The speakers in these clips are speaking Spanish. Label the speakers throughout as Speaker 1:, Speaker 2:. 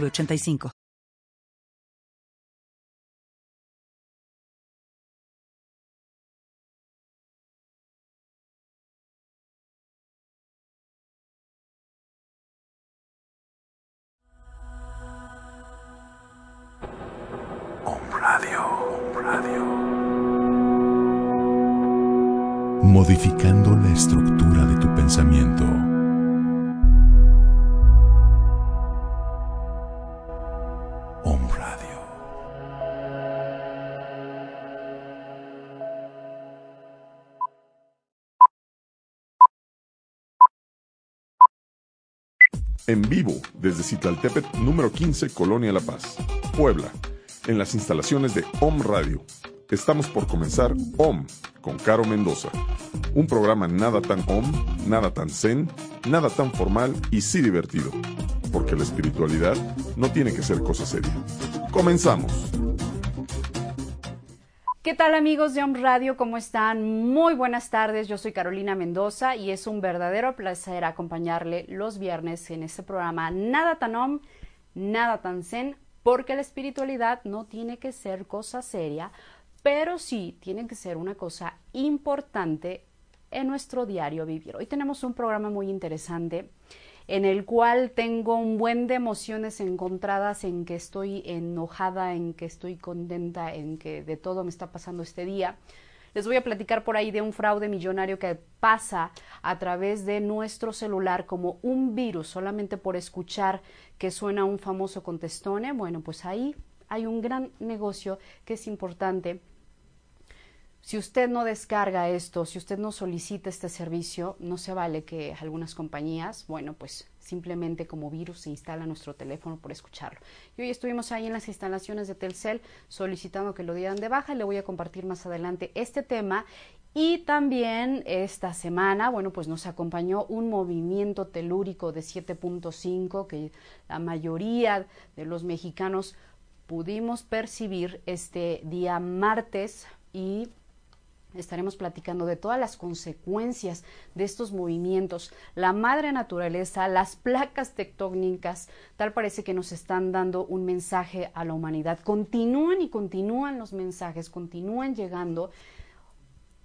Speaker 1: 906985.
Speaker 2: modificando la estructura de tu pensamiento.
Speaker 3: En vivo desde Citlaltépetl número 15, Colonia La Paz, Puebla, en las instalaciones de Om Radio. Estamos por comenzar Om con Caro Mendoza, un programa nada tan Om, nada tan zen, nada tan formal y sí divertido, porque la espiritualidad no tiene que ser cosa seria. Comenzamos.
Speaker 4: ¿Qué tal amigos de Om Radio? ¿Cómo están? Muy buenas tardes. Yo soy Carolina Mendoza y es un verdadero placer acompañarle los viernes en este programa Nada tan Om, nada tan Zen, porque la espiritualidad no tiene que ser cosa seria, pero sí tiene que ser una cosa importante en nuestro diario vivir. Hoy tenemos un programa muy interesante en el cual tengo un buen de emociones encontradas en que estoy enojada, en que estoy contenta, en que de todo me está pasando este día. Les voy a platicar por ahí de un fraude millonario que pasa a través de nuestro celular como un virus solamente por escuchar que suena un famoso contestone. Bueno, pues ahí hay un gran negocio que es importante si usted no descarga esto, si usted no solicita este servicio, no se vale que algunas compañías, bueno, pues simplemente como virus se instala nuestro teléfono por escucharlo. Y hoy estuvimos ahí en las instalaciones de Telcel solicitando que lo dieran de baja. Le voy a compartir más adelante este tema. Y también esta semana, bueno, pues nos acompañó un movimiento telúrico de 7.5 que la mayoría de los mexicanos pudimos percibir este día martes y Estaremos platicando de todas las consecuencias de estos movimientos, la madre naturaleza, las placas tectónicas, tal parece que nos están dando un mensaje a la humanidad. Continúan y continúan los mensajes, continúan llegando.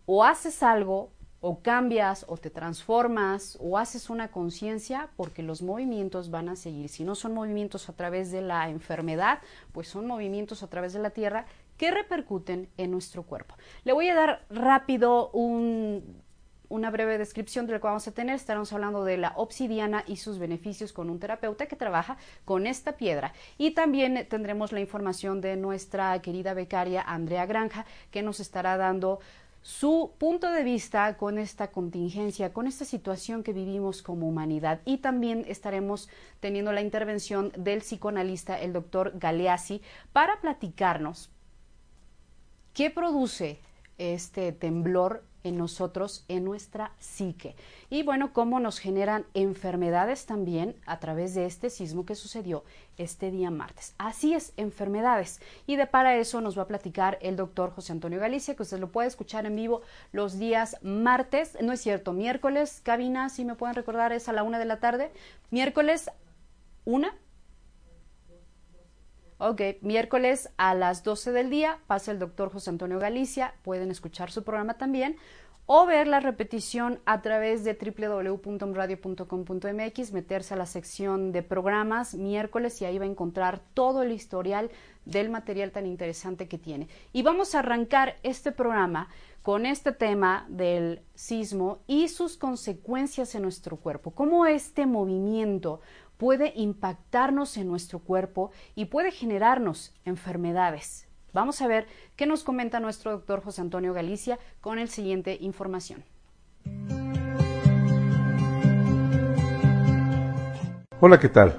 Speaker 4: O haces algo, o cambias, o te transformas, o haces una conciencia, porque los movimientos van a seguir. Si no son movimientos a través de la enfermedad, pues son movimientos a través de la tierra que repercuten en nuestro cuerpo. Le voy a dar rápido una breve descripción de lo que vamos a tener. Estaremos hablando de la obsidiana y sus beneficios con un terapeuta que trabaja con esta piedra. Y también tendremos la información de nuestra querida becaria Andrea Granja, que nos estará dando su punto de vista con esta contingencia, con esta situación que vivimos como humanidad. Y también estaremos teniendo la intervención del psicoanalista, el doctor Galeazzi, para platicarnos ¿Qué produce este temblor en nosotros, en nuestra psique? Y bueno, cómo nos generan enfermedades también a través de este sismo que sucedió este día martes. Así es, enfermedades. Y de para eso nos va a platicar el doctor José Antonio Galicia, que usted lo puede escuchar en vivo los días martes, no es cierto, miércoles, cabina, si me pueden recordar, es a la una de la tarde, miércoles una Ok, miércoles a las 12 del día pasa el doctor José Antonio Galicia, pueden escuchar su programa también o ver la repetición a través de www.radio.com.mx, meterse a la sección de programas miércoles y ahí va a encontrar todo el historial del material tan interesante que tiene. Y vamos a arrancar este programa con este tema del sismo y sus consecuencias en nuestro cuerpo, cómo este movimiento puede impactarnos en nuestro cuerpo y puede generarnos enfermedades. Vamos a ver qué nos comenta nuestro doctor José Antonio Galicia con el siguiente información.
Speaker 5: Hola, ¿qué tal?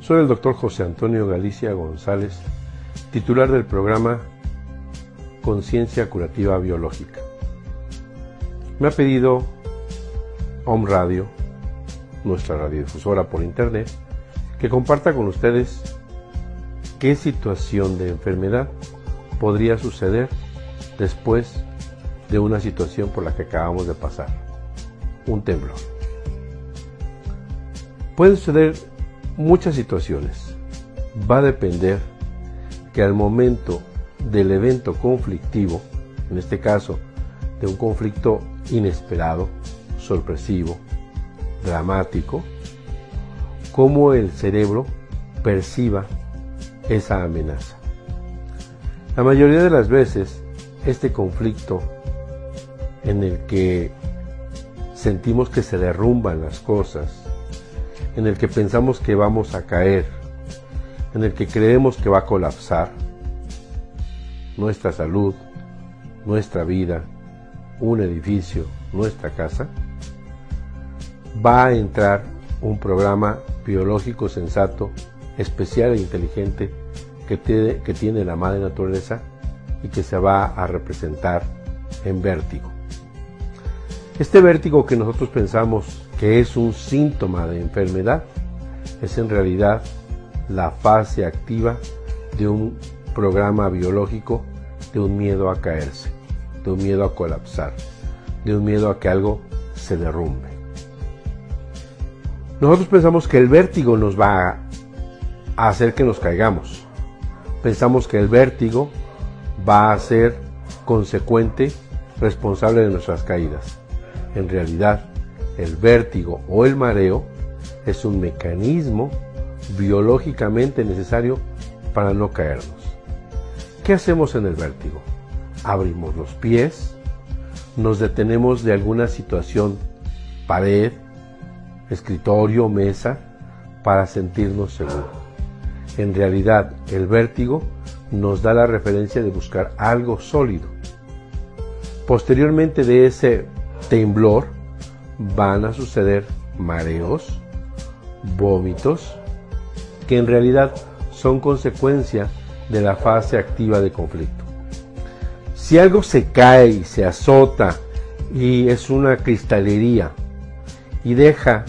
Speaker 5: Soy el doctor José Antonio Galicia González, titular del programa Conciencia Curativa Biológica. Me ha pedido Home Radio, nuestra radiodifusora por internet, que comparta con ustedes qué situación de enfermedad podría suceder después de una situación por la que acabamos de pasar, un temblor. Pueden suceder muchas situaciones. Va a depender que al momento del evento conflictivo, en este caso de un conflicto inesperado, sorpresivo, dramático, cómo el cerebro perciba esa amenaza. La mayoría de las veces, este conflicto en el que sentimos que se derrumban las cosas, en el que pensamos que vamos a caer, en el que creemos que va a colapsar nuestra salud, nuestra vida, un edificio, nuestra casa, va a entrar un programa biológico sensato, especial e inteligente que tiene, que tiene la madre naturaleza y que se va a representar en vértigo. Este vértigo que nosotros pensamos que es un síntoma de enfermedad, es en realidad la fase activa de un programa biológico de un miedo a caerse, de un miedo a colapsar, de un miedo a que algo se derrumbe. Nosotros pensamos que el vértigo nos va a hacer que nos caigamos. Pensamos que el vértigo va a ser consecuente, responsable de nuestras caídas. En realidad, el vértigo o el mareo es un mecanismo biológicamente necesario para no caernos. ¿Qué hacemos en el vértigo? Abrimos los pies, nos detenemos de alguna situación, pared, escritorio, mesa, para sentirnos seguros. En realidad, el vértigo nos da la referencia de buscar algo sólido. Posteriormente de ese temblor, van a suceder mareos, vómitos, que en realidad son consecuencia de la fase activa de conflicto. Si algo se cae y se azota y es una cristalería y deja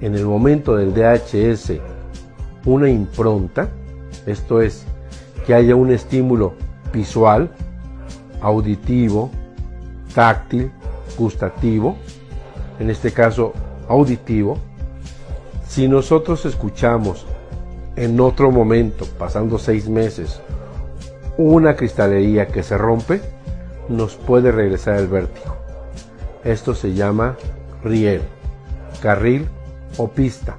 Speaker 5: en el momento del DHS una impronta, esto es, que haya un estímulo visual, auditivo, táctil, gustativo, en este caso auditivo, si nosotros escuchamos en otro momento, pasando seis meses, una cristalería que se rompe, nos puede regresar el vértigo. Esto se llama riel, carril o pista,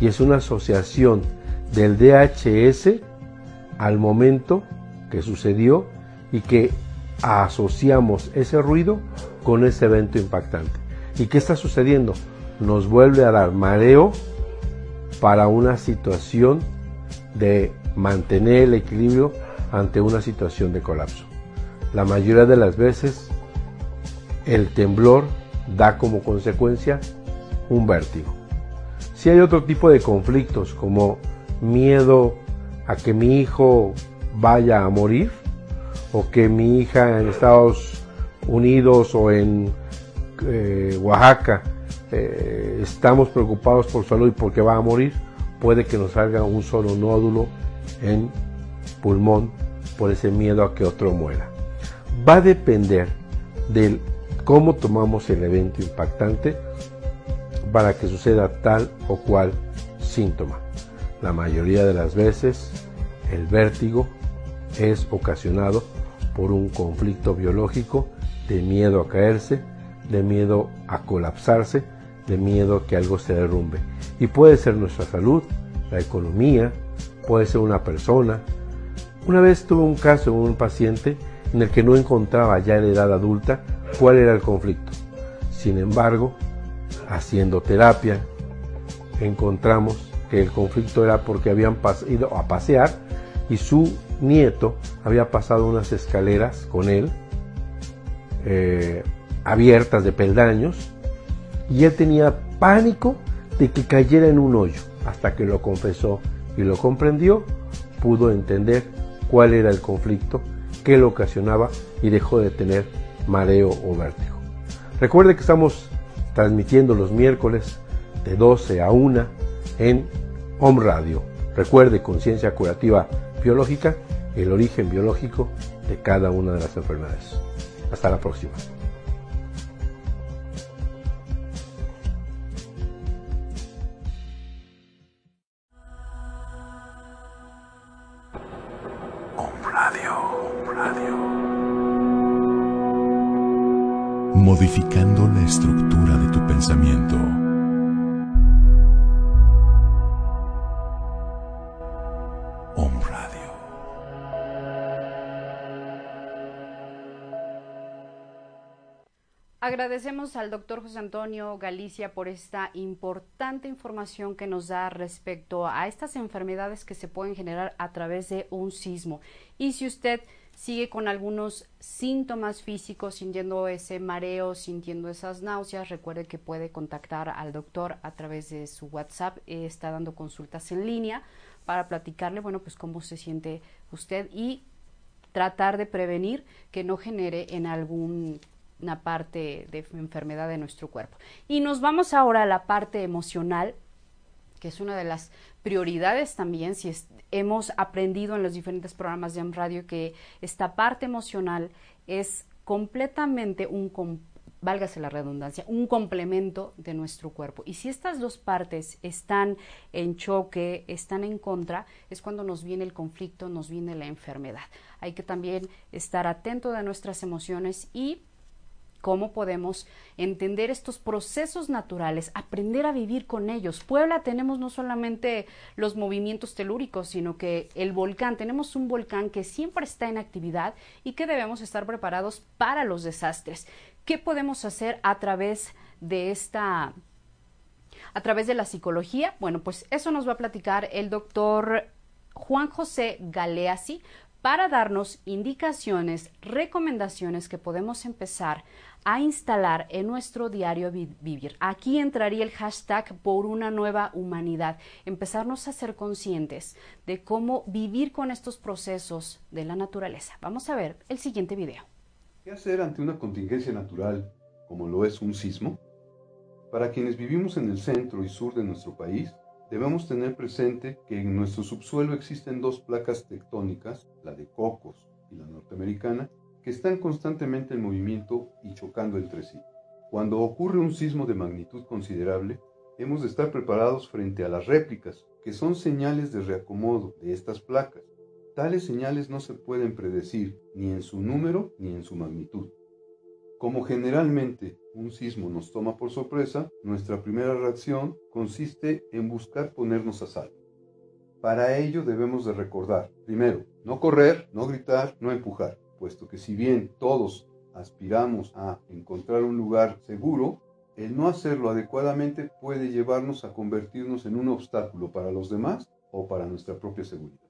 Speaker 5: y es una asociación del DHS al momento que sucedió y que asociamos ese ruido con ese evento impactante. ¿Y qué está sucediendo? Nos vuelve a dar mareo para una situación de mantener el equilibrio ante una situación de colapso. La mayoría de las veces el temblor da como consecuencia un vértigo. Si hay otro tipo de conflictos como miedo a que mi hijo vaya a morir o que mi hija en Estados Unidos o en eh, Oaxaca eh, estamos preocupados por salud y porque va a morir, puede que nos salga un solo nódulo en pulmón por ese miedo a que otro muera. Va a depender de cómo tomamos el evento impactante para que suceda tal o cual síntoma. La mayoría de las veces el vértigo es ocasionado por un conflicto biológico de miedo a caerse, de miedo a colapsarse, de miedo a que algo se derrumbe. Y puede ser nuestra salud, la economía, puede ser una persona. Una vez tuve un caso de un paciente en el que no encontraba ya en edad adulta cuál era el conflicto. Sin embargo, haciendo terapia, encontramos que el conflicto era porque habían ido a pasear y su nieto había pasado unas escaleras con él eh, abiertas de peldaños y él tenía pánico de que cayera en un hoyo. hasta que lo confesó y lo comprendió, pudo entender cuál era el conflicto, qué lo ocasionaba y dejó de tener mareo o vértigo. Recuerde que estamos transmitiendo los miércoles de 12 a 1 en Home Radio. Recuerde Conciencia Curativa Biológica, el origen biológico de cada una de las enfermedades. Hasta la próxima.
Speaker 2: Modificando la estructura de tu pensamiento. Om Radio.
Speaker 4: Agradecemos al doctor José Antonio Galicia por esta importante información que nos da respecto a estas enfermedades que se pueden generar a través de un sismo. Y si usted sigue con algunos síntomas físicos, sintiendo ese mareo, sintiendo esas náuseas, recuerde que puede contactar al doctor a través de su WhatsApp, eh, está dando consultas en línea para platicarle, bueno, pues cómo se siente usted y tratar de prevenir que no genere en alguna parte de enfermedad de nuestro cuerpo. Y nos vamos ahora a la parte emocional, que es una de las prioridades también, si es, hemos aprendido en los diferentes programas de radio que esta parte emocional es completamente un, válgase la redundancia, un complemento de nuestro cuerpo. Y si estas dos partes están en choque, están en contra, es cuando nos viene el conflicto, nos viene la enfermedad. Hay que también estar atento de nuestras emociones y cómo podemos entender estos procesos naturales, aprender a vivir con ellos. Puebla tenemos no solamente los movimientos telúricos, sino que el volcán, tenemos un volcán que siempre está en actividad y que debemos estar preparados para los desastres. ¿Qué podemos hacer a través de esta a través de la psicología? Bueno, pues eso nos va a platicar el doctor Juan José Galeasi para darnos indicaciones, recomendaciones que podemos empezar a instalar en nuestro diario vivir. Aquí entraría el hashtag por una nueva humanidad, empezarnos a ser conscientes de cómo vivir con estos procesos de la naturaleza. Vamos a ver el siguiente video.
Speaker 6: ¿Qué hacer ante una contingencia natural como lo es un sismo? Para quienes vivimos en el centro y sur de nuestro país, debemos tener presente que en nuestro subsuelo existen dos placas tectónicas, la de Cocos y la norteamericana, que están constantemente en movimiento y chocando entre sí. Cuando ocurre un sismo de magnitud considerable, hemos de estar preparados frente a las réplicas, que son señales de reacomodo de estas placas. Tales señales no se pueden predecir ni en su número ni en su magnitud. Como generalmente un sismo nos toma por sorpresa, nuestra primera reacción consiste en buscar ponernos a salvo. Para ello debemos de recordar, primero, no correr, no gritar, no empujar puesto que si bien todos aspiramos a encontrar un lugar seguro, el no hacerlo adecuadamente puede llevarnos a convertirnos en un obstáculo para los demás o para nuestra propia seguridad.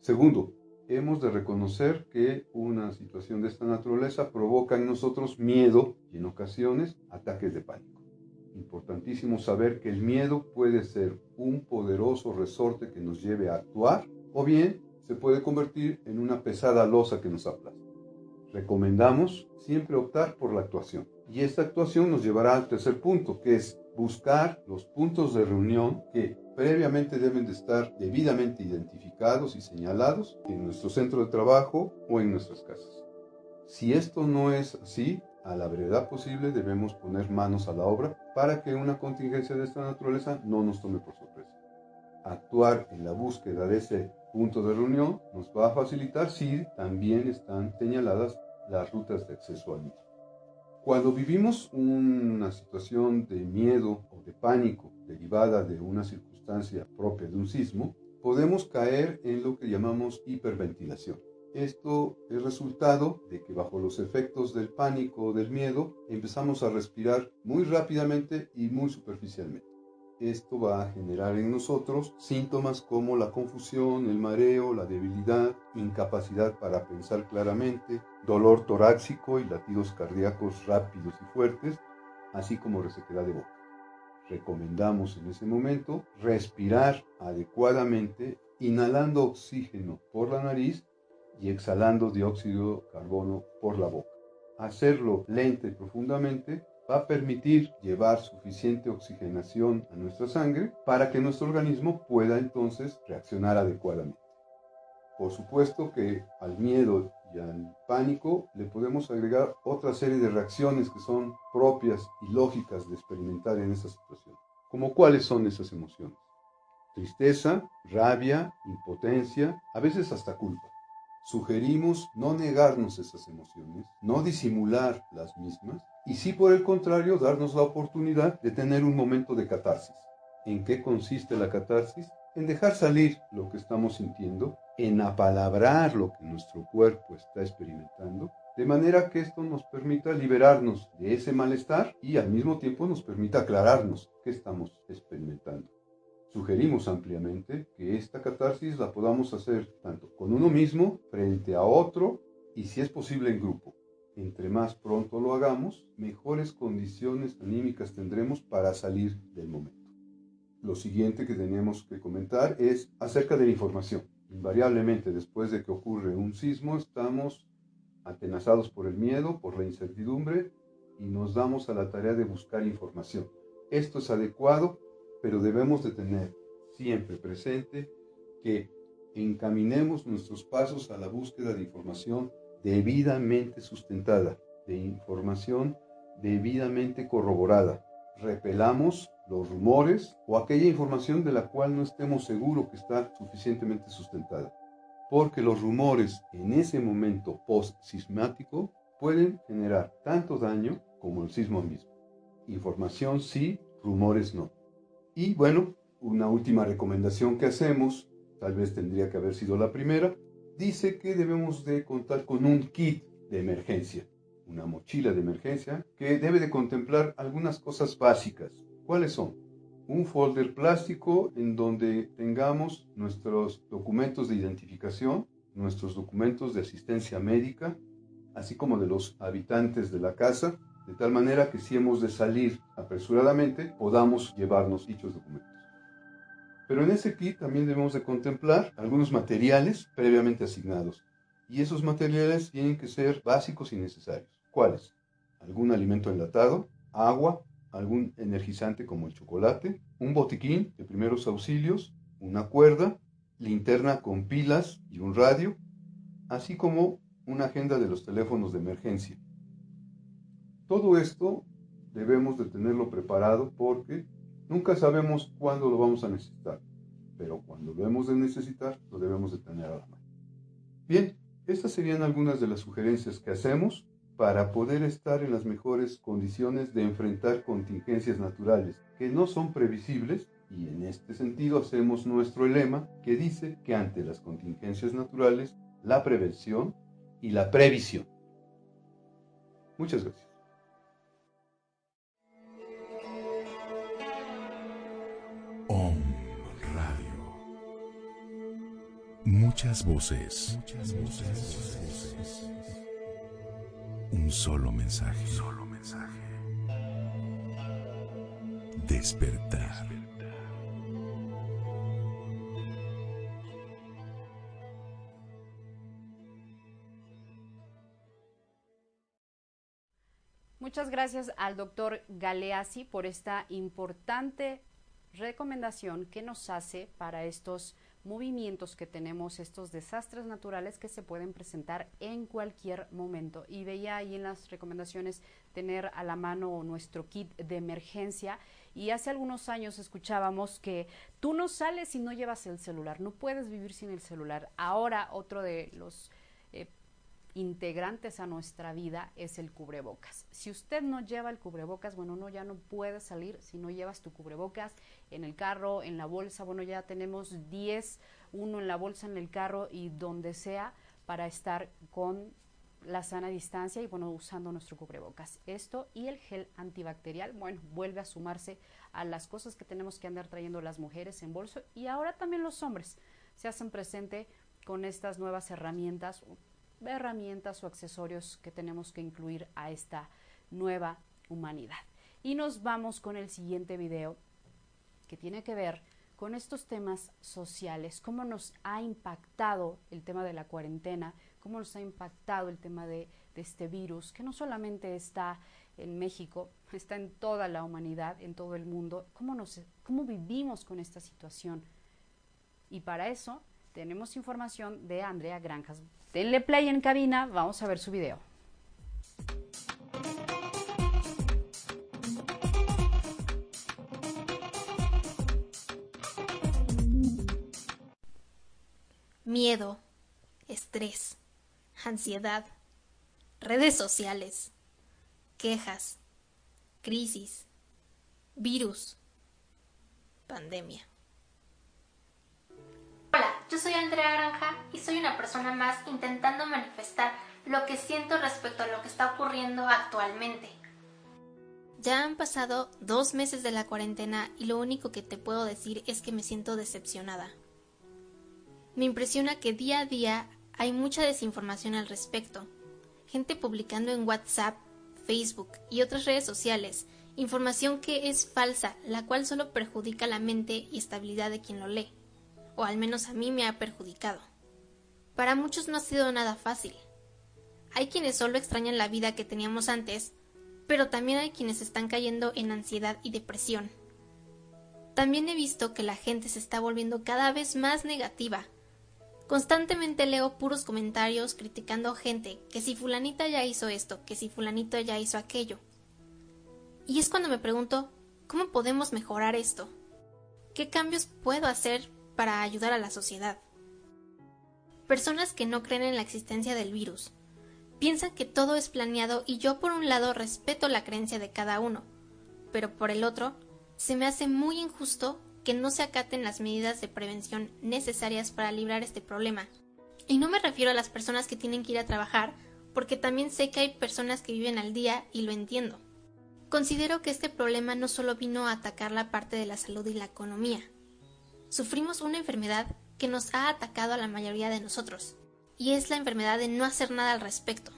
Speaker 6: Segundo, hemos de reconocer que una situación de esta naturaleza provoca en nosotros miedo y en ocasiones ataques de pánico. Importantísimo saber que el miedo puede ser un poderoso resorte que nos lleve a actuar o bien se puede convertir en una pesada losa que nos aplasta. Recomendamos siempre optar por la actuación. Y esta actuación nos llevará al tercer punto, que es buscar los puntos de reunión que previamente deben de estar debidamente identificados y señalados en nuestro centro de trabajo o en nuestras casas. Si esto no es así, a la brevedad posible debemos poner manos a la obra para que una contingencia de esta naturaleza no nos tome por sorpresa. Actuar en la búsqueda de ese punto de reunión nos va a facilitar si también están señaladas las rutas de acceso al mismo. Cuando vivimos una situación de miedo o de pánico derivada de una circunstancia propia de un sismo, podemos caer en lo que llamamos hiperventilación. Esto es resultado de que bajo los efectos del pánico o del miedo empezamos a respirar muy rápidamente y muy superficialmente. Esto va a generar en nosotros síntomas como la confusión, el mareo, la debilidad, incapacidad para pensar claramente, dolor torácico y latidos cardíacos rápidos y fuertes, así como resequedad de boca. Recomendamos en ese momento respirar adecuadamente, inhalando oxígeno por la nariz y exhalando dióxido de carbono por la boca. Hacerlo lenta y profundamente va a permitir llevar suficiente oxigenación a nuestra sangre para que nuestro organismo pueda entonces reaccionar adecuadamente. Por supuesto que al miedo y al pánico le podemos agregar otra serie de reacciones que son propias y lógicas de experimentar en esta situación. ¿Como cuáles son esas emociones? Tristeza, rabia, impotencia, a veces hasta culpa. Sugerimos no negarnos esas emociones, no disimular las mismas y sí por el contrario darnos la oportunidad de tener un momento de catarsis. ¿En qué consiste la catarsis? En dejar salir lo que estamos sintiendo, en apalabrar lo que nuestro cuerpo está experimentando, de manera que esto nos permita liberarnos de ese malestar y al mismo tiempo nos permita aclararnos qué estamos experimentando. Sugerimos ampliamente que esta catarsis la podamos hacer tanto con uno mismo, frente a otro y si es posible en grupo. Entre más pronto lo hagamos, mejores condiciones anímicas tendremos para salir del momento. Lo siguiente que tenemos que comentar es acerca de la información. Invariablemente después de que ocurre un sismo estamos atenazados por el miedo, por la incertidumbre y nos damos a la tarea de buscar información. Esto es adecuado pero debemos de tener siempre presente que encaminemos nuestros pasos a la búsqueda de información debidamente sustentada, de información debidamente corroborada. Repelamos los rumores o aquella información de la cual no estemos seguros que está suficientemente sustentada. Porque los rumores en ese momento post-sismático pueden generar tanto daño como el sismo mismo. Información sí, rumores no. Y bueno, una última recomendación que hacemos, tal vez tendría que haber sido la primera, dice que debemos de contar con un kit de emergencia, una mochila de emergencia que debe de contemplar algunas cosas básicas. ¿Cuáles son? Un folder plástico en donde tengamos nuestros documentos de identificación, nuestros documentos de asistencia médica, así como de los habitantes de la casa, de tal manera que si hemos de salir apresuradamente podamos llevarnos dichos documentos. Pero en ese kit también debemos de contemplar algunos materiales previamente asignados y esos materiales tienen que ser básicos y necesarios. ¿Cuáles? Algún alimento enlatado, agua, algún energizante como el chocolate, un botiquín de primeros auxilios, una cuerda, linterna con pilas y un radio, así como una agenda de los teléfonos de emergencia. Todo esto debemos de tenerlo preparado porque nunca sabemos cuándo lo vamos a necesitar, pero cuando lo hemos de necesitar, lo debemos de tener a la mano. Bien, estas serían algunas de las sugerencias que hacemos para poder estar en las mejores condiciones de enfrentar contingencias naturales que no son previsibles y en este sentido hacemos nuestro lema que dice que ante las contingencias naturales, la prevención y la previsión. Muchas gracias.
Speaker 2: Muchas voces. Muchas voces. Un solo mensaje. Solo mensaje. Despertar.
Speaker 4: Muchas gracias al doctor Galeazzi por esta importante recomendación que nos hace para estos movimientos que tenemos, estos desastres naturales que se pueden presentar en cualquier momento. Y veía ahí en las recomendaciones tener a la mano nuestro kit de emergencia. Y hace algunos años escuchábamos que tú no sales si no llevas el celular, no puedes vivir sin el celular. Ahora otro de los integrantes a nuestra vida es el cubrebocas. Si usted no lleva el cubrebocas, bueno, no ya no puede salir si no llevas tu cubrebocas en el carro, en la bolsa. Bueno, ya tenemos 10, uno en la bolsa, en el carro y donde sea para estar con la sana distancia y bueno, usando nuestro cubrebocas. Esto y el gel antibacterial, bueno, vuelve a sumarse a las cosas que tenemos que andar trayendo las mujeres en bolso y ahora también los hombres se hacen presente con estas nuevas herramientas herramientas o accesorios que tenemos que incluir a esta nueva humanidad. Y nos vamos con el siguiente video que tiene que ver con estos temas sociales, cómo nos ha impactado el tema de la cuarentena, cómo nos ha impactado el tema de, de este virus, que no solamente está en México, está en toda la humanidad, en todo el mundo, cómo, nos, cómo vivimos con esta situación. Y para eso tenemos información de Andrea Granjas. Denle play en cabina, vamos a ver su video.
Speaker 7: Miedo, estrés, ansiedad, redes sociales, quejas, crisis, virus, pandemia.
Speaker 8: Hola, yo soy Andrea Granja y soy una persona más intentando manifestar lo que siento respecto a lo que está ocurriendo actualmente.
Speaker 7: Ya han pasado dos meses de la cuarentena y lo único que te puedo decir es que me siento decepcionada. Me impresiona que día a día hay mucha desinformación al respecto. Gente publicando en WhatsApp, Facebook y otras redes sociales información que es falsa, la cual solo perjudica la mente y estabilidad de quien lo lee, o al menos a mí me ha perjudicado. Para muchos no ha sido nada fácil. Hay quienes solo extrañan la vida que teníamos antes, pero también hay quienes están cayendo en ansiedad y depresión. También he visto que la gente se está volviendo cada vez más negativa. Constantemente leo puros comentarios criticando gente, que si fulanita ya hizo esto, que si fulanito ya hizo aquello. Y es cuando me pregunto, ¿cómo podemos mejorar esto? ¿Qué cambios puedo hacer para ayudar a la sociedad? Personas que no creen en la existencia del virus. Piensan que todo es planeado y yo por un lado respeto la creencia de cada uno, pero por el otro, se me hace muy injusto que no se acaten las medidas de prevención necesarias para librar este problema. Y no me refiero a las personas que tienen que ir a trabajar, porque también sé que hay personas que viven al día y lo entiendo. Considero que este problema no solo vino a atacar la parte de la salud y la economía. Sufrimos una enfermedad que nos ha atacado a la mayoría de nosotros, y es la enfermedad de no hacer nada al respecto.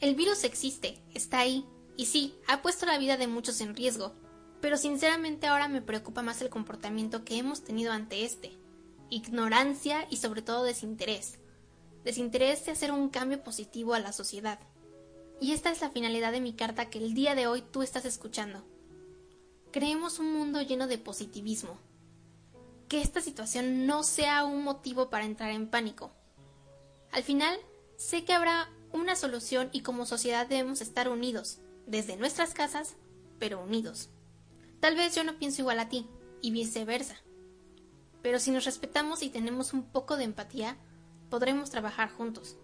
Speaker 7: El virus existe, está ahí, y sí, ha puesto la vida de muchos en riesgo, pero sinceramente ahora me preocupa más el comportamiento que hemos tenido ante este. Ignorancia y sobre todo desinterés. Desinterés de hacer un cambio positivo a la sociedad. Y esta es la finalidad de mi carta que el día de hoy tú estás escuchando. Creemos un mundo lleno de positivismo. Que esta situación no sea un motivo para entrar en pánico. Al final, sé que habrá una solución y como sociedad debemos estar unidos, desde nuestras casas, pero unidos. Tal vez yo no pienso igual a ti, y viceversa. Pero si nos respetamos y tenemos un poco de empatía, podremos trabajar juntos.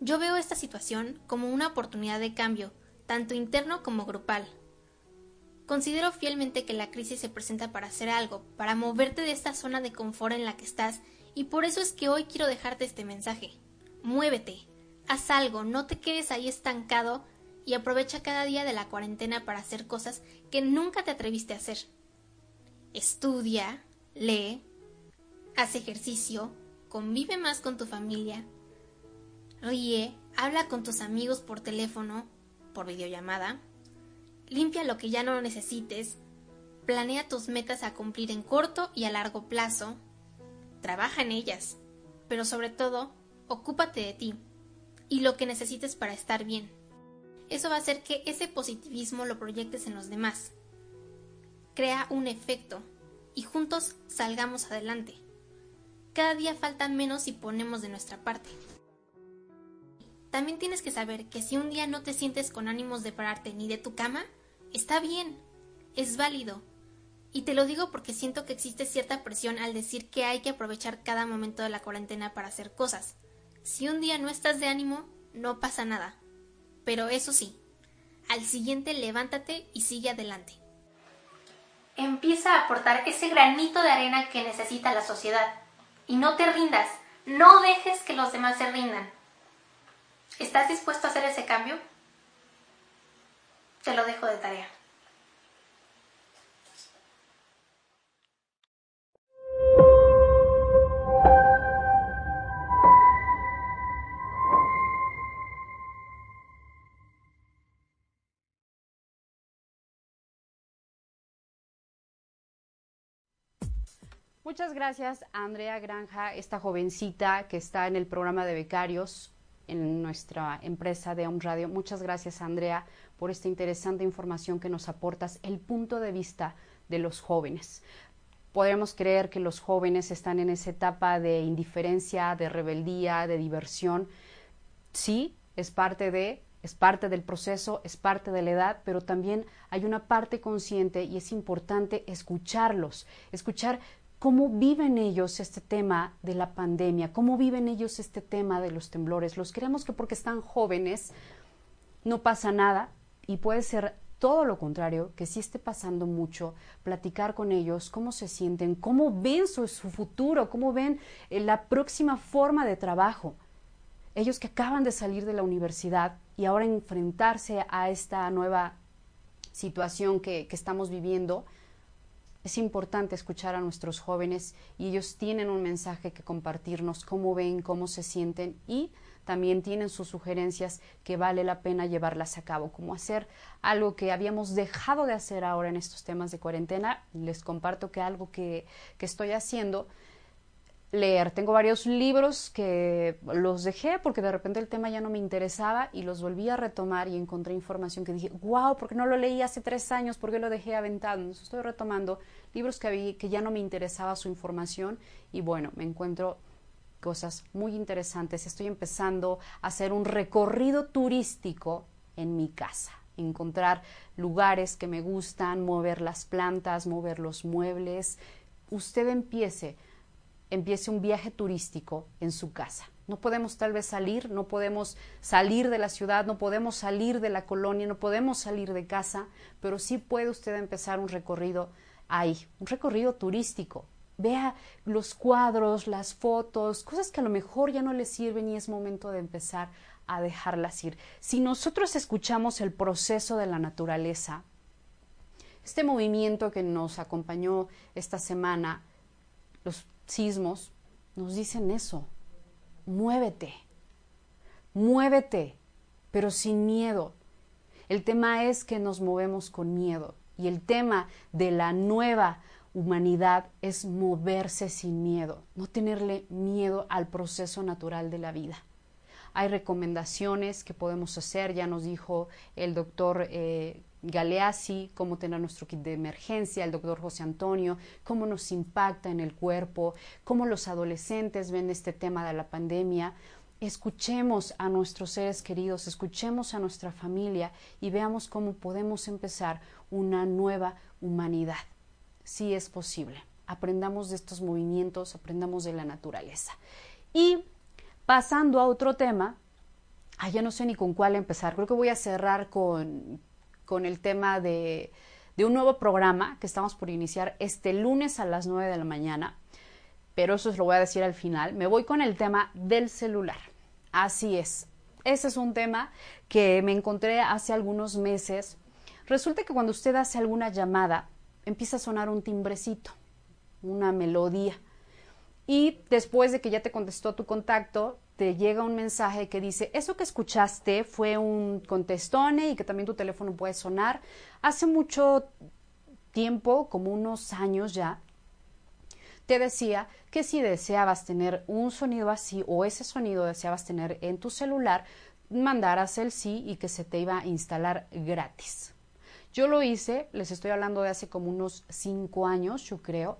Speaker 7: Yo veo esta situación como una oportunidad de cambio, tanto interno como grupal. Considero fielmente que la crisis se presenta para hacer algo, para moverte de esta zona de confort en la que estás, y por eso es que hoy quiero dejarte este mensaje. Muévete, haz algo, no te quedes ahí estancado y aprovecha cada día de la cuarentena para hacer cosas que nunca te atreviste a hacer. Estudia, lee, haz ejercicio, convive más con tu familia, ríe, habla con tus amigos por teléfono, por videollamada, limpia lo que ya no necesites, planea tus metas a cumplir en corto y a largo plazo, trabaja en ellas, pero sobre todo, ocúpate de ti y lo que necesites para estar bien. Eso va a hacer que ese positivismo lo proyectes en los demás. Crea un efecto y juntos salgamos adelante. Cada día falta menos si ponemos de nuestra parte. También tienes que saber que si un día no te sientes con ánimos de pararte ni de tu cama, está bien, es válido. Y te lo digo porque siento que existe cierta presión al decir que hay que aprovechar cada momento de la cuarentena para hacer cosas. Si un día no estás de ánimo, no pasa nada. Pero eso sí, al siguiente levántate y sigue adelante.
Speaker 8: Empieza a aportar ese granito de arena que necesita la sociedad. Y no te rindas, no dejes que los demás se rindan. ¿Estás dispuesto a hacer ese cambio? Te lo dejo de tarea.
Speaker 4: Muchas gracias, Andrea Granja, esta jovencita que está en el programa de becarios en nuestra empresa de Home Radio. Muchas gracias, Andrea, por esta interesante información que nos aportas, el punto de vista de los jóvenes. Podemos creer que los jóvenes están en esa etapa de indiferencia, de rebeldía, de diversión. Sí, es parte de, es parte del proceso, es parte de la edad, pero también hay una parte consciente y es importante escucharlos, escuchar cómo viven ellos este tema de la pandemia, cómo viven ellos este tema de los temblores. Los creemos que porque están jóvenes no pasa nada y puede ser todo lo contrario, que sí esté pasando mucho, platicar con ellos, cómo se sienten, cómo ven su, futuro, cómo ven eh, la próxima forma de trabajo. Ellos que acaban de salir de la universidad y ahora enfrentarse a esta nueva situación que, que estamos viviendo, es importante escuchar a nuestros jóvenes y ellos tienen un mensaje que compartirnos, cómo ven, cómo se sienten y también tienen sus sugerencias que vale la pena llevarlas a cabo, como hacer algo que habíamos dejado de hacer ahora en estos temas de cuarentena. Les comparto que algo que, que estoy haciendo leer. Tengo varios libros que los dejé porque de repente el tema ya no me interesaba y los volví a retomar y encontré información que dije, wow, ¿por qué no lo leí hace tres años? ¿Por qué lo dejé aventado? Estoy retomando libros que, vi, que ya no me interesaba su información y bueno, me encuentro cosas muy interesantes. Estoy empezando a hacer un recorrido turístico en mi casa encontrar lugares que me gustan, mover las plantas, mover los muebles. Usted empiece empiece un viaje turístico en su casa. No podemos tal vez salir, no podemos salir de la ciudad, no podemos salir de la colonia, no podemos salir de casa, pero sí puede usted empezar un recorrido ahí, un recorrido turístico. Vea los cuadros, las fotos, cosas que a lo mejor ya no le sirven y es momento de empezar a dejarlas ir. Si nosotros escuchamos el proceso de la naturaleza, este movimiento que nos acompañó esta semana, los sismos nos dicen eso. Muévete, muévete, pero sin miedo. El tema es que nos movemos con miedo y el tema de la nueva humanidad es moverse sin miedo, no tenerle miedo al proceso natural de la vida. Hay recomendaciones que podemos hacer, ya nos dijo el doctor eh, Galeazzi, cómo tener nuestro kit de emergencia, el doctor José Antonio, cómo nos impacta en el cuerpo, cómo los adolescentes ven este tema de la pandemia. Escuchemos a nuestros seres queridos, escuchemos a nuestra familia y veamos cómo podemos empezar una nueva humanidad. Si es posible. Aprendamos de estos movimientos, aprendamos de la naturaleza. Y pasando a otro tema, ya no sé ni con cuál empezar. Creo que voy a cerrar con, con el tema de, un nuevo programa que estamos por iniciar este lunes a las 9 de la mañana, pero eso os lo voy a decir al final. Me voy con el tema del celular. Así es. Ese es un tema que me encontré hace algunos meses. Resulta que cuando usted hace alguna llamada, empieza a sonar un timbrecito, una melodía. Y después de que ya te contestó tu contacto, te llega un mensaje que dice, eso que escuchaste fue un contestone y que también tu teléfono puede sonar. Hace mucho tiempo, como unos años ya, te decía que si deseabas tener un sonido así o ese sonido deseabas tener en tu celular, mandaras el sí y que se te iba a instalar gratis. Yo lo hice, les estoy hablando de hace como unos cinco años, yo creo,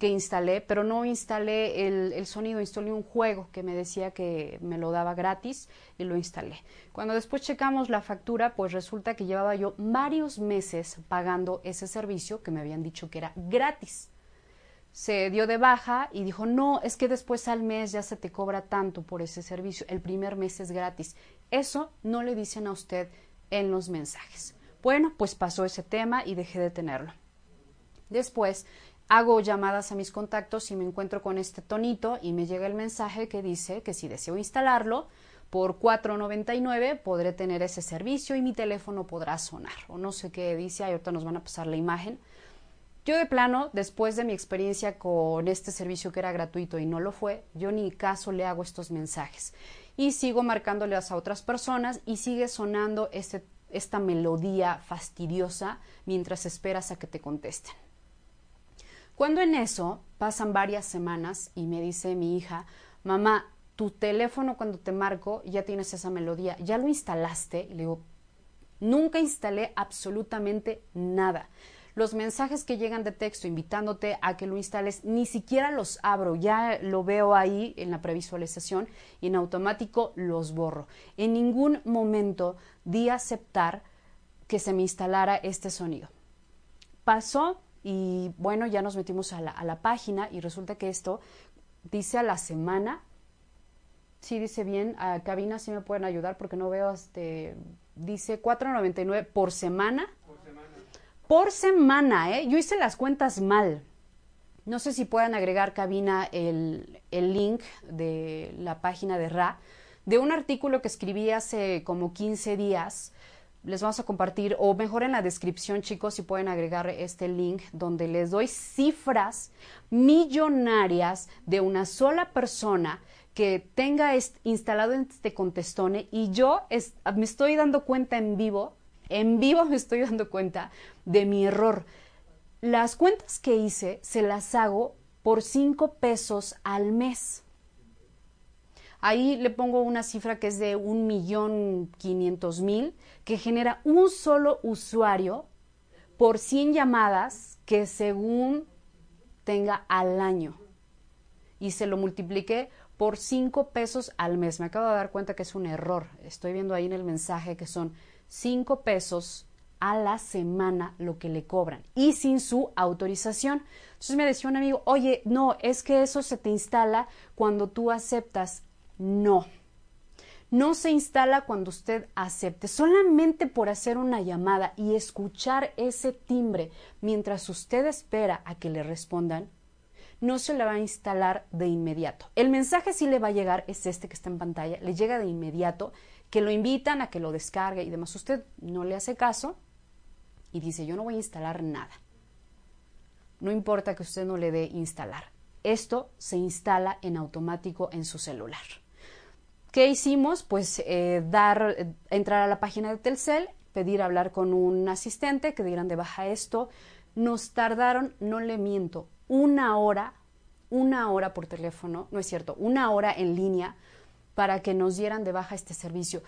Speaker 4: que instalé, pero no instalé el, sonido, instalé un juego que me decía que me lo daba gratis y lo instalé. Cuando después checamos la factura, pues resulta que llevaba yo varios meses pagando ese servicio que me habían dicho que era gratis. Se dio de baja y dijo, no, es que después al mes ya se te cobra tanto por ese servicio, el primer mes es gratis. Eso no le dicen a usted en los mensajes. Bueno, pues pasó ese tema y dejé de tenerlo. Después hago llamadas a mis contactos y me encuentro con este tonito y me llega el mensaje que dice que si deseo instalarlo por 4.99 podré tener ese servicio y mi teléfono podrá sonar o no sé qué dice, ahorita nos van a pasar la imagen. Yo de plano, después de mi experiencia con este servicio que era gratuito y no lo fue, yo ni caso le hago estos mensajes y sigo marcándoles a otras personas y sigue sonando este, esta melodía fastidiosa mientras esperas a que te contesten. Cuando en eso pasan varias semanas y me dice mi hija, mamá, tu teléfono cuando te marco ya tienes esa melodía, ¿ya lo instalaste? Y le digo, nunca instalé absolutamente nada. Los mensajes que llegan de texto invitándote a que lo instales, ni siquiera los abro, ya lo veo ahí en la previsualización y en automático los borro. En ningún momento di aceptar que se me instalara este sonido. Pasó y bueno, ya nos metimos a la, página y resulta que esto dice a la semana. Sí, dice bien, a cabina sí me pueden ayudar porque no veo, este, dice 4.99 por semana por semana, ¿eh? Yo hice las cuentas mal. No sé si puedan agregar cabina el, el link de la página de RA, de un artículo que escribí hace como 15 días. Les vamos a compartir, o mejor en la descripción, chicos, si pueden agregar este link donde les doy cifras millonarias de una sola persona que tenga instalado este contestone y yo me estoy dando cuenta en vivo en vivo me estoy dando cuenta de mi error. Las cuentas que hice se las hago por 5 pesos al mes. Ahí le pongo una cifra que es de un millón quinientos mil, que genera un solo usuario por 100 llamadas que según tenga al año. Y se lo multipliqué por 5 pesos al mes. Me acabo de dar cuenta que es un error. Estoy viendo ahí en el mensaje que son 5 pesos a la semana lo que le cobran y sin su autorización. Entonces me decía un amigo, oye, no, es que eso se te instala cuando tú aceptas. No, no se instala cuando usted acepte. Solamente por hacer una llamada y escuchar ese timbre mientras usted espera a que le respondan, no se le va a instalar de inmediato. El mensaje sí le va a llegar, es este que está en pantalla, le llega de inmediato que lo invitan a que lo descargue y demás. Usted no le hace caso y dice, yo no voy a instalar nada. No importa que usted no le dé instalar. Esto se instala en automático en su celular. ¿Qué hicimos? Pues eh, dar, entrar a la página de Telcel, pedir hablar con un asistente que dieran de baja esto. Nos tardaron, no le miento, una hora, una hora por teléfono, no es cierto, una hora en línea para que nos dieran de baja este servicio.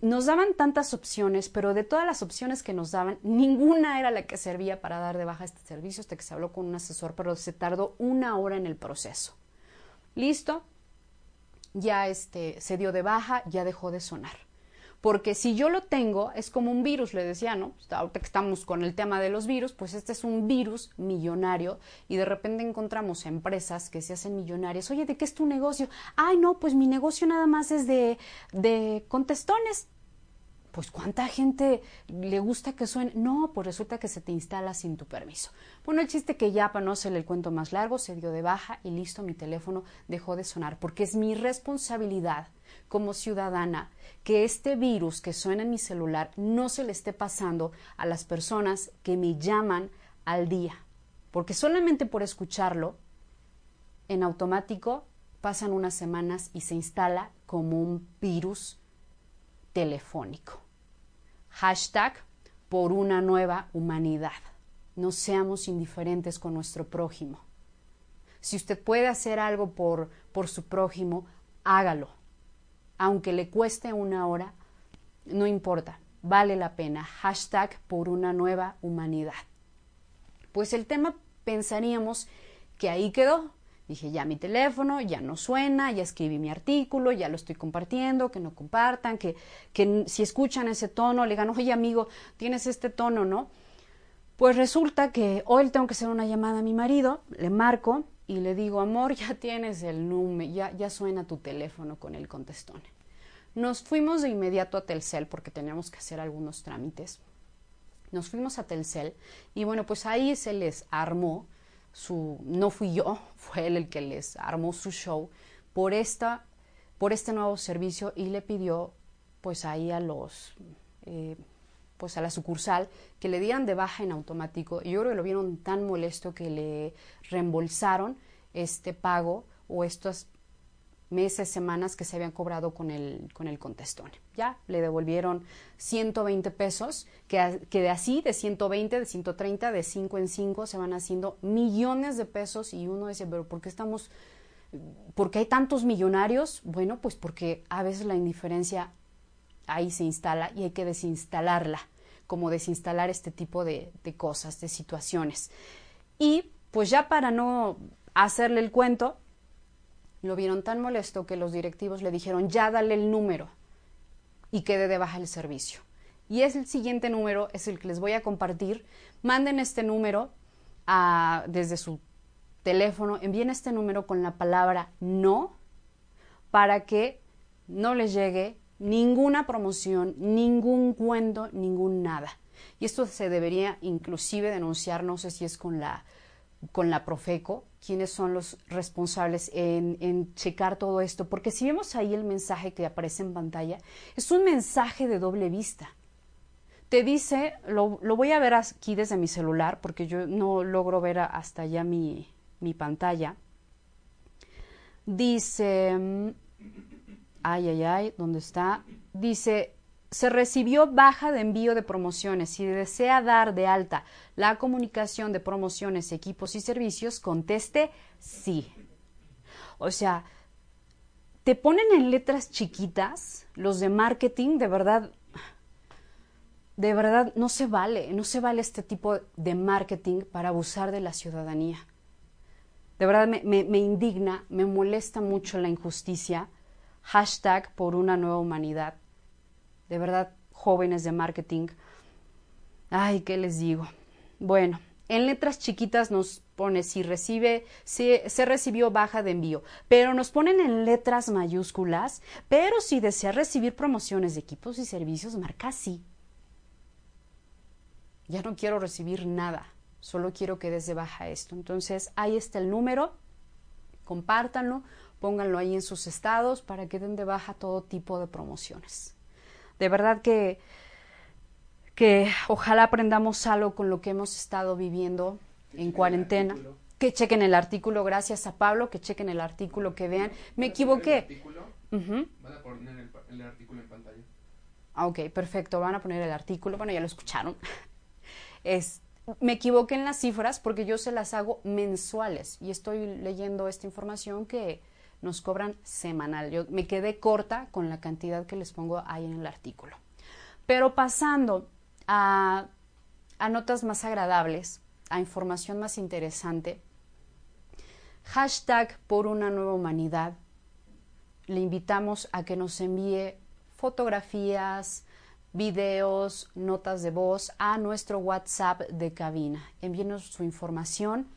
Speaker 4: Nos daban tantas opciones, pero de todas las opciones que nos daban, ninguna era la que servía para dar de baja este servicio hasta que se habló con un asesor, pero se tardó una hora en el proceso. Listo, ya este, se dio de baja, ya dejó de sonar porque si yo lo tengo, es como un virus, le decía, ¿no? Ahorita que estamos con el tema de los virus, pues este es un virus millonario y de repente encontramos empresas que se hacen millonarias. Oye, ¿de qué es tu negocio? Ay, no, pues mi negocio nada más es de, de contestones pues cuánta gente le gusta que suene. No, pues resulta que se te instala sin tu permiso. Bueno, el chiste que ya para no hacerle el cuento más largo, se dio de baja y listo, mi teléfono dejó de sonar, porque es mi responsabilidad como ciudadana que este virus que suena en mi celular no se le esté pasando a las personas que me llaman al día. Porque solamente por escucharlo, en automático pasan unas semanas y se instala como un virus telefónico. Hashtag por una nueva humanidad. No seamos indiferentes con nuestro prójimo. Si usted puede hacer algo por, por su prójimo, hágalo. Aunque le cueste una hora, no importa, vale la pena. Hashtag por una nueva humanidad. Pues el tema pensaríamos que ahí quedó, Dije, ya mi teléfono, ya no suena, ya escribí mi artículo, ya lo estoy compartiendo, que no compartan, que, que si escuchan ese tono, le digan, oye amigo, tienes este tono, ¿no? Pues resulta que hoy tengo que hacer una llamada a mi marido, le marco y le digo, amor, ya tienes el número, ya, ya suena tu teléfono con el contestón. Nos fuimos de inmediato a Telcel porque teníamos que hacer algunos trámites. Nos fuimos a Telcel y bueno, pues ahí se les armó su, no fui yo, fue él el que les armó su show por esta, por este nuevo servicio y le pidió pues ahí a los eh, pues a la sucursal que le dieran de baja en automático y yo creo que lo vieron tan molesto que le reembolsaron este pago o estas meses, semanas que se habían cobrado con el, con el contestón. Ya le devolvieron 120 pesos, que, que de así, de 120, de 130, de 5 en 5, se van haciendo millones de pesos y uno dice, pero ¿por qué estamos, por qué hay tantos millonarios? Bueno, pues porque a veces la indiferencia ahí se instala y hay que desinstalarla, como desinstalar este tipo de, de cosas, de situaciones. Y pues ya para no hacerle el cuento, lo vieron tan molesto que los directivos le dijeron, ya dale el número y quede de baja el servicio. Y es el siguiente número, es el que les voy a compartir. Manden este número desde su teléfono, envíen este número con la palabra no para que no les llegue ninguna promoción, ningún cuento, ningún nada. Y esto se debería inclusive denunciar, no sé si es con la, con la Profeco, quiénes son los responsables en, checar todo esto, porque si vemos ahí el mensaje que aparece en pantalla, es un mensaje de doble vista. Te dice, lo, voy a ver aquí desde mi celular, porque yo no logro ver hasta allá mi, mi pantalla. Dice, ay, ay, ay, ¿dónde está? Dice, se recibió baja de envío de promociones. Si desea dar de alta la comunicación de promociones, equipos y servicios, conteste sí. O sea, te ponen en letras chiquitas los de marketing, de verdad, de verdad no se vale, no se vale este tipo de marketing para abusar de la ciudadanía. De verdad me, me indigna, me molesta mucho la injusticia. Hashtag por una nueva humanidad de verdad, jóvenes de marketing. Ay, ¿qué les digo? Bueno, en letras chiquitas nos pone si recibe, si se recibió baja de envío, pero nos ponen en letras mayúsculas, pero si desea recibir promociones de equipos y servicios, marca sí. Ya no quiero recibir nada, solo quiero que desde baja esto. Entonces, ahí está el número, compártanlo, pónganlo ahí en sus estados para que den de baja todo tipo de promociones. De verdad que, que ojalá aprendamos algo con lo que hemos estado viviendo en cuarentena. Que chequen el artículo, gracias a Pablo, que chequen el artículo, que vean. Me equivoqué.
Speaker 5: Van a poner el, artículo en pantalla.
Speaker 4: Ah, ok, perfecto, van a poner el artículo. Bueno, ya lo escucharon. Es, me equivoqué en las cifras porque yo se las hago mensuales y estoy leyendo esta información que nos cobran semanal. Yo me quedé corta con la cantidad que les pongo ahí en el artículo. Pero pasando a, notas más agradables, a información más interesante, hashtag por una nueva humanidad. Le invitamos a que nos envíe fotografías, videos, notas de voz a nuestro WhatsApp de cabina. Envíenos su información,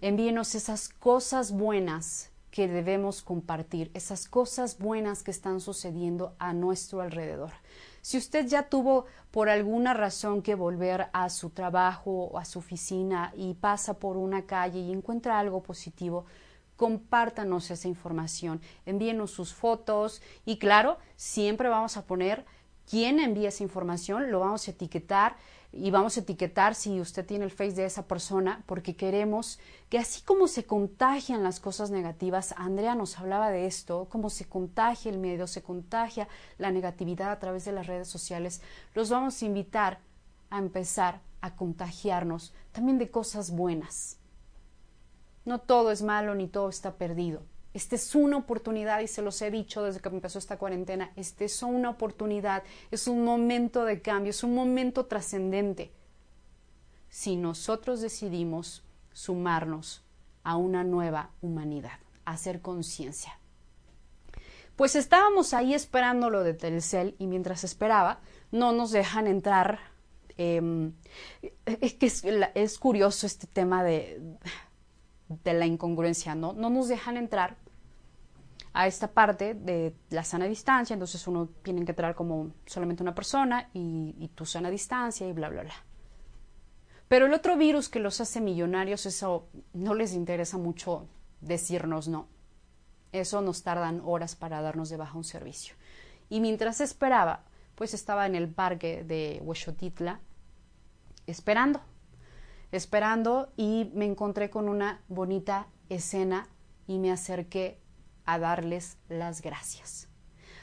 Speaker 4: envíenos esas cosas buenas que debemos compartir, esas cosas buenas que están sucediendo a nuestro alrededor. Si usted ya tuvo por alguna razón que volver a su trabajo o a su oficina y pasa por una calle y encuentra algo positivo, compártanos esa información, envíenos sus fotos y claro, siempre vamos a poner quién envía esa información, lo vamos a etiquetar y vamos a etiquetar si usted tiene el face de esa persona porque queremos que así como se contagian las cosas negativas, Andrea nos hablaba de esto, cómo se contagia el miedo, se contagia la negatividad a través de las redes sociales, los vamos a invitar a empezar a contagiarnos también de cosas buenas. No todo es malo ni todo está perdido. Esta es una oportunidad y se los he dicho desde que empezó esta cuarentena. Esta es una oportunidad, es un momento de cambio, es un momento trascendente. Si nosotros decidimos sumarnos a una nueva humanidad, hacer conciencia. Pues estábamos ahí esperando lo de Telcel y mientras esperaba no nos dejan entrar. Em, es que es, curioso este tema de, de la incongruencia, ¿no? No nos dejan entrar a esta parte de la sana distancia, entonces uno tiene que entrar como solamente una persona y, tu sana distancia y bla, bla, bla. Pero el otro virus que los hace millonarios, eso no les interesa mucho decirnos no. Eso nos tardan horas para darnos de baja un servicio. Y mientras esperaba, pues estaba en el parque de Huexotitla esperando, esperando y me encontré con una bonita escena y me acerqué a darles las gracias.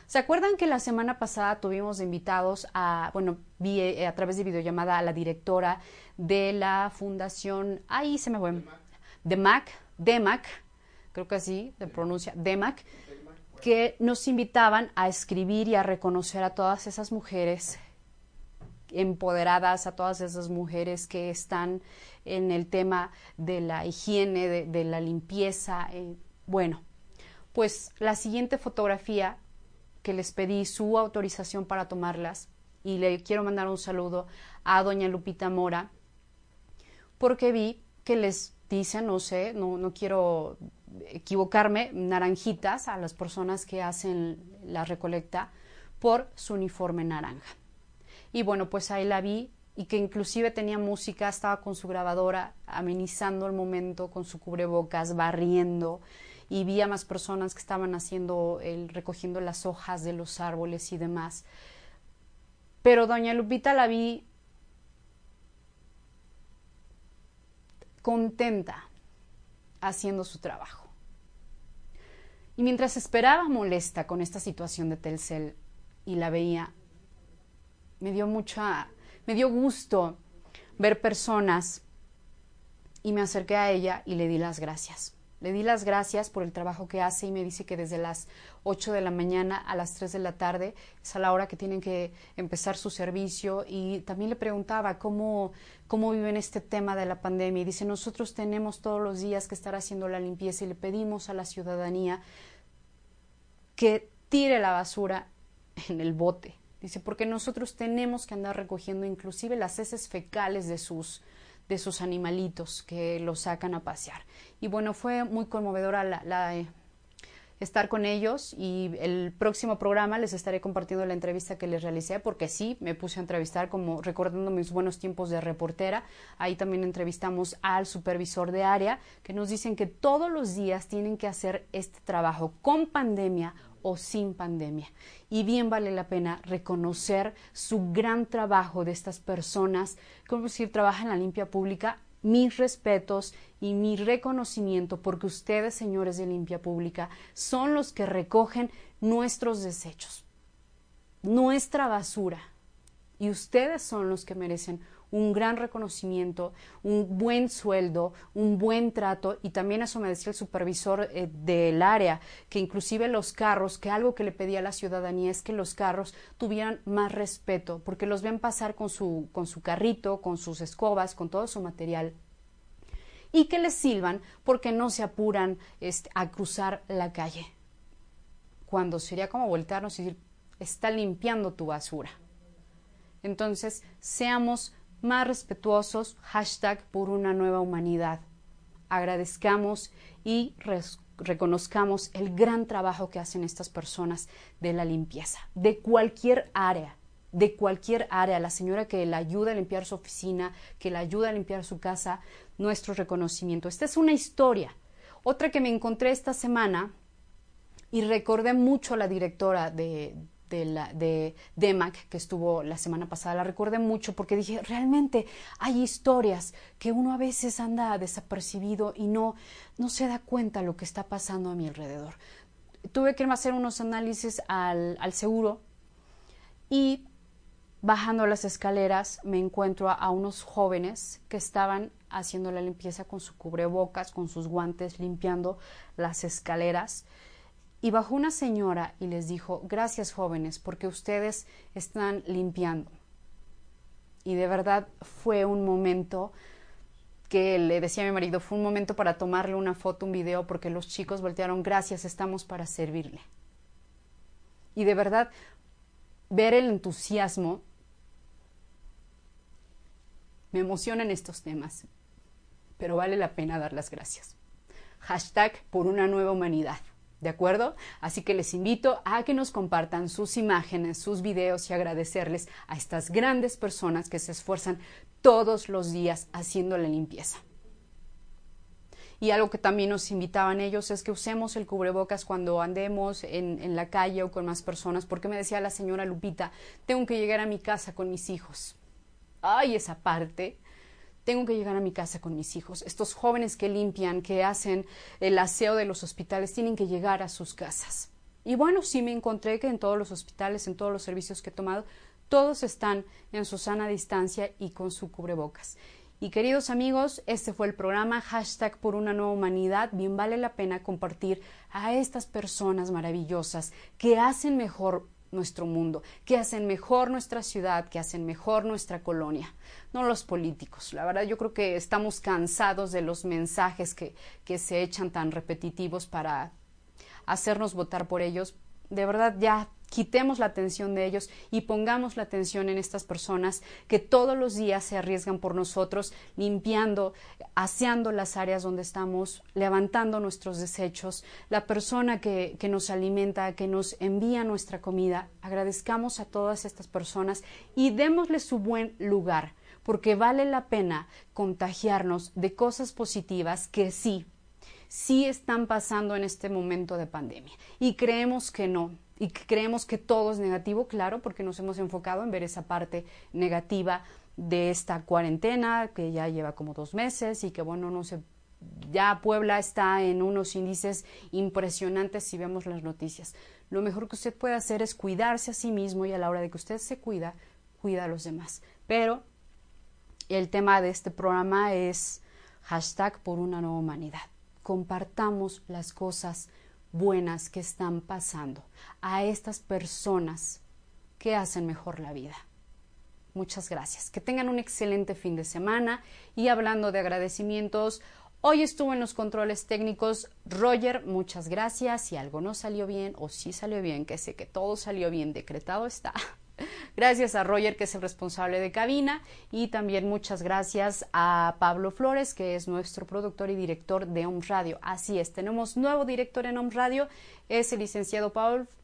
Speaker 4: ¿Se acuerdan que la semana pasada tuvimos invitados a, bueno, vi, eh, a través de videollamada a la directora de la fundación, ahí se me fue, DEMAC, DEMAC, creo que así se pronuncia, DEMAC, que nos invitaban a escribir y a reconocer a todas esas mujeres empoderadas, a todas esas mujeres que están en el tema de la higiene, de, la limpieza. Eh, bueno, pues la siguiente fotografía que les pedí su autorización para tomarlas y le quiero mandar un saludo a doña Lupita Mora porque vi que les dicen, no sé, no, no quiero equivocarme, naranjitas a las personas que hacen la recolecta por su uniforme naranja. Y bueno, pues ahí la vi y que inclusive tenía música, estaba con su grabadora amenizando el momento con su cubrebocas, barriendo y vi a más personas que estaban haciendo el recogiendo las hojas de los árboles y demás. Pero doña Lupita la vi contenta haciendo su trabajo. Y mientras esperaba molesta con esta situación de Telcel y la veía, me dio mucha, me dio gusto ver personas y me acerqué a ella y le di las gracias. Le di las gracias por el trabajo que hace y me dice que desde las 8 de la mañana a las 3 de la tarde es a la hora que tienen que empezar su servicio y también le preguntaba cómo, cómo viven este tema de la pandemia y dice nosotros tenemos todos los días que estar haciendo la limpieza y le pedimos a la ciudadanía que tire la basura en el bote. Dice, porque nosotros tenemos que andar recogiendo inclusive las heces fecales de sus de sus animalitos que los sacan a pasear. Y bueno, fue muy conmovedora la, eh, estar con ellos y el próximo programa les estaré compartiendo la entrevista que les realicé porque sí, me puse a entrevistar como recordando mis buenos tiempos de reportera. Ahí también entrevistamos al supervisor de área que nos dicen que todos los días tienen que hacer este trabajo con pandemia o sin pandemia. Y bien vale la pena reconocer su gran trabajo de estas personas, como decir, trabajan en la limpia pública. Mis respetos y mi reconocimiento porque ustedes, señores de limpia pública, son los que recogen nuestros desechos, nuestra basura. Y ustedes son los que merecen un gran reconocimiento, un buen sueldo, un buen trato y también eso me decía el supervisor eh, del área, que inclusive los carros, que algo que le pedía a la ciudadanía es que los carros tuvieran más respeto, porque los ven pasar con su, con su carrito, con sus escobas, con todo su material y que les silban porque no se apuran este, a cruzar la calle. Cuando sería como voltearnos y decir, está limpiando tu basura. Entonces, seamos más respetuosos, hashtag por una nueva humanidad. Agradezcamos y reconozcamos el gran trabajo que hacen estas personas de la limpieza, de cualquier área, de cualquier área, la señora que la ayuda a limpiar su oficina, que la ayuda a limpiar su casa, nuestro reconocimiento. Esta es una historia. Otra que me encontré esta semana y recordé mucho a la directora de, de, la, de DEMAC que estuvo la semana pasada. La recuerdo mucho porque dije, realmente hay historias que uno a veces anda desapercibido y no, no se da cuenta lo que está pasando a mi alrededor. Tuve que hacer unos análisis al, al seguro y bajando las escaleras me encuentro a, a, unos jóvenes que estaban haciendo la limpieza con su cubrebocas, con sus guantes, limpiando las escaleras y bajó una señora y les dijo, gracias jóvenes, porque ustedes están limpiando. Y de verdad fue un momento que le decía a mi marido, fue un momento para tomarle una foto, un video, porque los chicos voltearon, gracias, estamos para servirle. Y de verdad, ver el entusiasmo me emociona en estos temas, pero vale la pena dar las gracias. Hashtag por una nueva humanidad. ¿De acuerdo? Así que les invito a que nos compartan sus imágenes, sus videos y agradecerles a estas grandes personas que se esfuerzan todos los días haciendo la limpieza. Y algo que también nos invitaban ellos es que usemos el cubrebocas cuando andemos en, en, la calle o con más personas, porque me decía la señora Lupita, tengo que llegar a mi casa con mis hijos. Ay, esa parte tengo que llegar a mi casa con mis hijos. Estos jóvenes que limpian, que hacen el aseo de los hospitales, tienen que llegar a sus casas. Y bueno, sí me encontré que en todos los hospitales, en todos los servicios que he tomado, todos están en su sana distancia y con su cubrebocas. Y queridos amigos, este fue el programa hashtag por una nueva humanidad. Bien vale la pena compartir a estas personas maravillosas que hacen mejor nuestro mundo, que hacen mejor nuestra ciudad, que hacen mejor nuestra colonia, no los políticos. La verdad yo creo que estamos cansados de los mensajes que, que se echan tan repetitivos para hacernos votar por ellos. De verdad ya quitemos la atención de ellos y pongamos la atención en estas personas que todos los días se arriesgan por nosotros, limpiando, aseando las áreas donde estamos, levantando nuestros desechos, la persona que, nos alimenta, que nos envía nuestra comida. Agradezcamos a todas estas personas y démosle su buen lugar, porque vale la pena contagiarnos de cosas positivas que sí, sí están pasando en este momento de pandemia. Y creemos que no, y creemos que todo es negativo, claro, porque nos hemos enfocado en ver esa parte negativa de esta cuarentena que ya lleva como dos meses y que bueno, no sé, ya Puebla está en unos índices impresionantes si vemos las noticias. Lo mejor que usted puede hacer es cuidarse a sí mismo y a la hora de que usted se cuida, cuida a los demás. Pero el tema de este programa es hashtag por una nueva humanidad. Compartamos las cosas buenas que están pasando a estas personas que hacen mejor la vida. Muchas gracias. Que tengan un excelente fin de semana. Y hablando de agradecimientos, hoy estuvo en los controles técnicos Roger. Muchas gracias. Si algo no salió bien o si salió bien, que sé que todo salió bien, decretado está. Gracias a Roger, que es el responsable de cabina, y también muchas gracias a Pablo Flores, que es nuestro productor y director de Om Radio. Así es, tenemos nuevo director en Om Radio, es el licenciado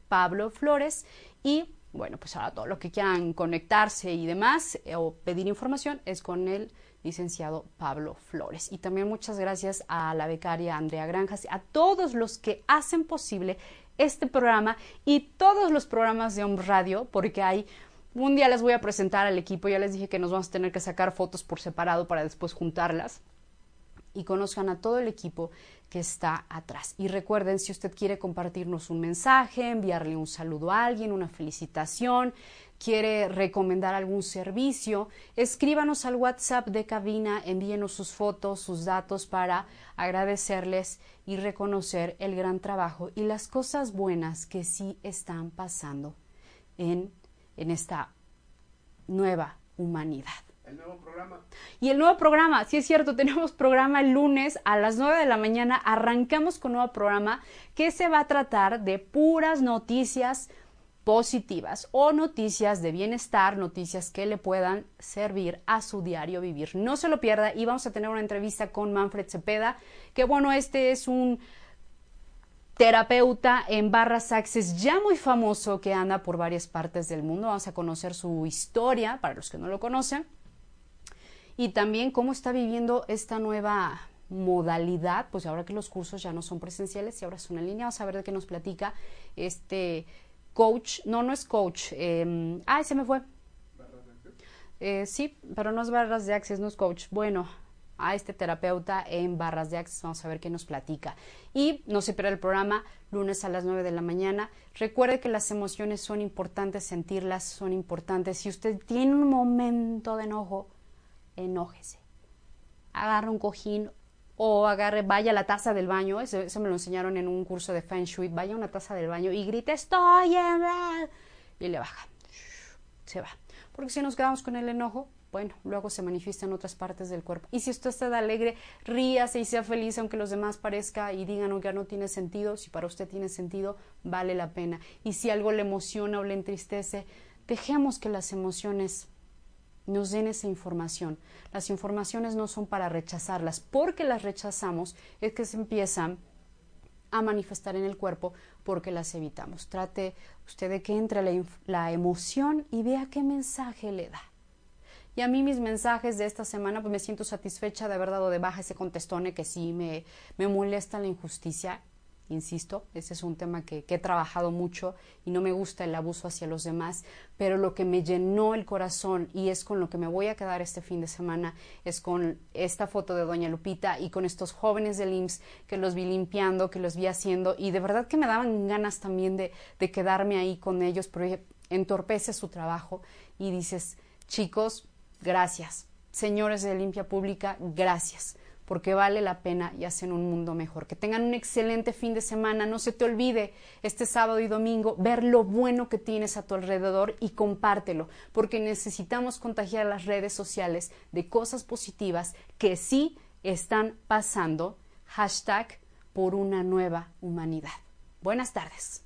Speaker 4: Pablo Flores, y bueno, pues ahora todo lo que quieran conectarse y demás eh, o pedir información es con el licenciado Pablo Flores. Y también muchas gracias a la becaria Andrea Granjas, a todos los que hacen posible este programa y todos los programas de Om Radio, porque hay un día les voy a presentar al equipo, ya les dije que nos vamos a tener que sacar fotos por separado para después juntarlas. Y conozcan a todo el equipo que está atrás. Y recuerden, si usted quiere compartirnos un mensaje, enviarle un saludo a alguien, una felicitación, quiere recomendar algún servicio, escríbanos al WhatsApp de cabina, envíenos sus fotos, sus datos para agradecerles y reconocer el gran trabajo y las cosas buenas que sí están pasando en en esta nueva humanidad.
Speaker 6: El nuevo programa.
Speaker 4: Y el nuevo programa, sí es cierto, tenemos programa el lunes a las 9 de la mañana, arrancamos con nuevo programa que se va a tratar de puras noticias positivas o noticias de bienestar, noticias que le puedan servir a su diario vivir. No se lo pierda y vamos a tener una entrevista con Manfred Cepeda, que bueno, este es un terapeuta en Barras Access, ya muy famoso que anda por varias partes del mundo. Vamos a conocer su historia, para los que no lo conocen, y también cómo está viviendo esta nueva modalidad, pues ahora que los cursos ya no son presenciales y ahora son en línea, vamos a ver de qué nos platica este coach, no, no es coach, eh, ah, se me fue. Eh, sí, pero no es barras de access, no es coach. Bueno, a este terapeuta en Barras de Access. Vamos a ver qué nos platica. Y no se pierda el programa lunes a las 9 de la mañana. Recuerde que las emociones son importantes, sentirlas son importantes. Si usted tiene un momento de enojo, enójese. Agarre un cojín o agarre, vaya a la taza del baño. Eso, me lo enseñaron en un curso de Feng Shui. Vaya a una taza del baño y grite, estoy en... Y le baja. Se va. Porque si nos quedamos con el enojo, bueno, luego se manifiesta en otras partes del cuerpo. Y si usted está alegre, ríase y sea feliz, aunque los demás parezca y digan que no tiene sentido, si para usted tiene sentido, vale la pena. Y si algo le emociona o le entristece, dejemos que las emociones nos den esa información. Las informaciones no son para rechazarlas, porque las rechazamos es que se empiezan a manifestar en el cuerpo porque las evitamos. Trate usted de que entre la, emoción y vea qué mensaje le da. Y a mí mis mensajes de esta semana, pues me siento satisfecha de haber dado de baja ese contestone que sí me, me molesta la injusticia. Insisto, ese es un tema que, he trabajado mucho y no me gusta el abuso hacia los demás, pero lo que me llenó el corazón y es con lo que me voy a quedar este fin de semana es con esta foto de Doña Lupita y con estos jóvenes del IMSS que los vi limpiando, que los vi haciendo y de verdad que me daban ganas también de, de quedarme ahí con ellos, porque entorpece su trabajo y dices, chicos, gracias, señores de limpia pública, gracias porque vale la pena y hacen un mundo mejor. Que tengan un excelente fin de semana. No se te olvide este sábado y domingo ver lo bueno que tienes a tu alrededor y compártelo, porque necesitamos contagiar las redes sociales de cosas positivas que sí están pasando. Hashtag por una nueva humanidad. Buenas tardes.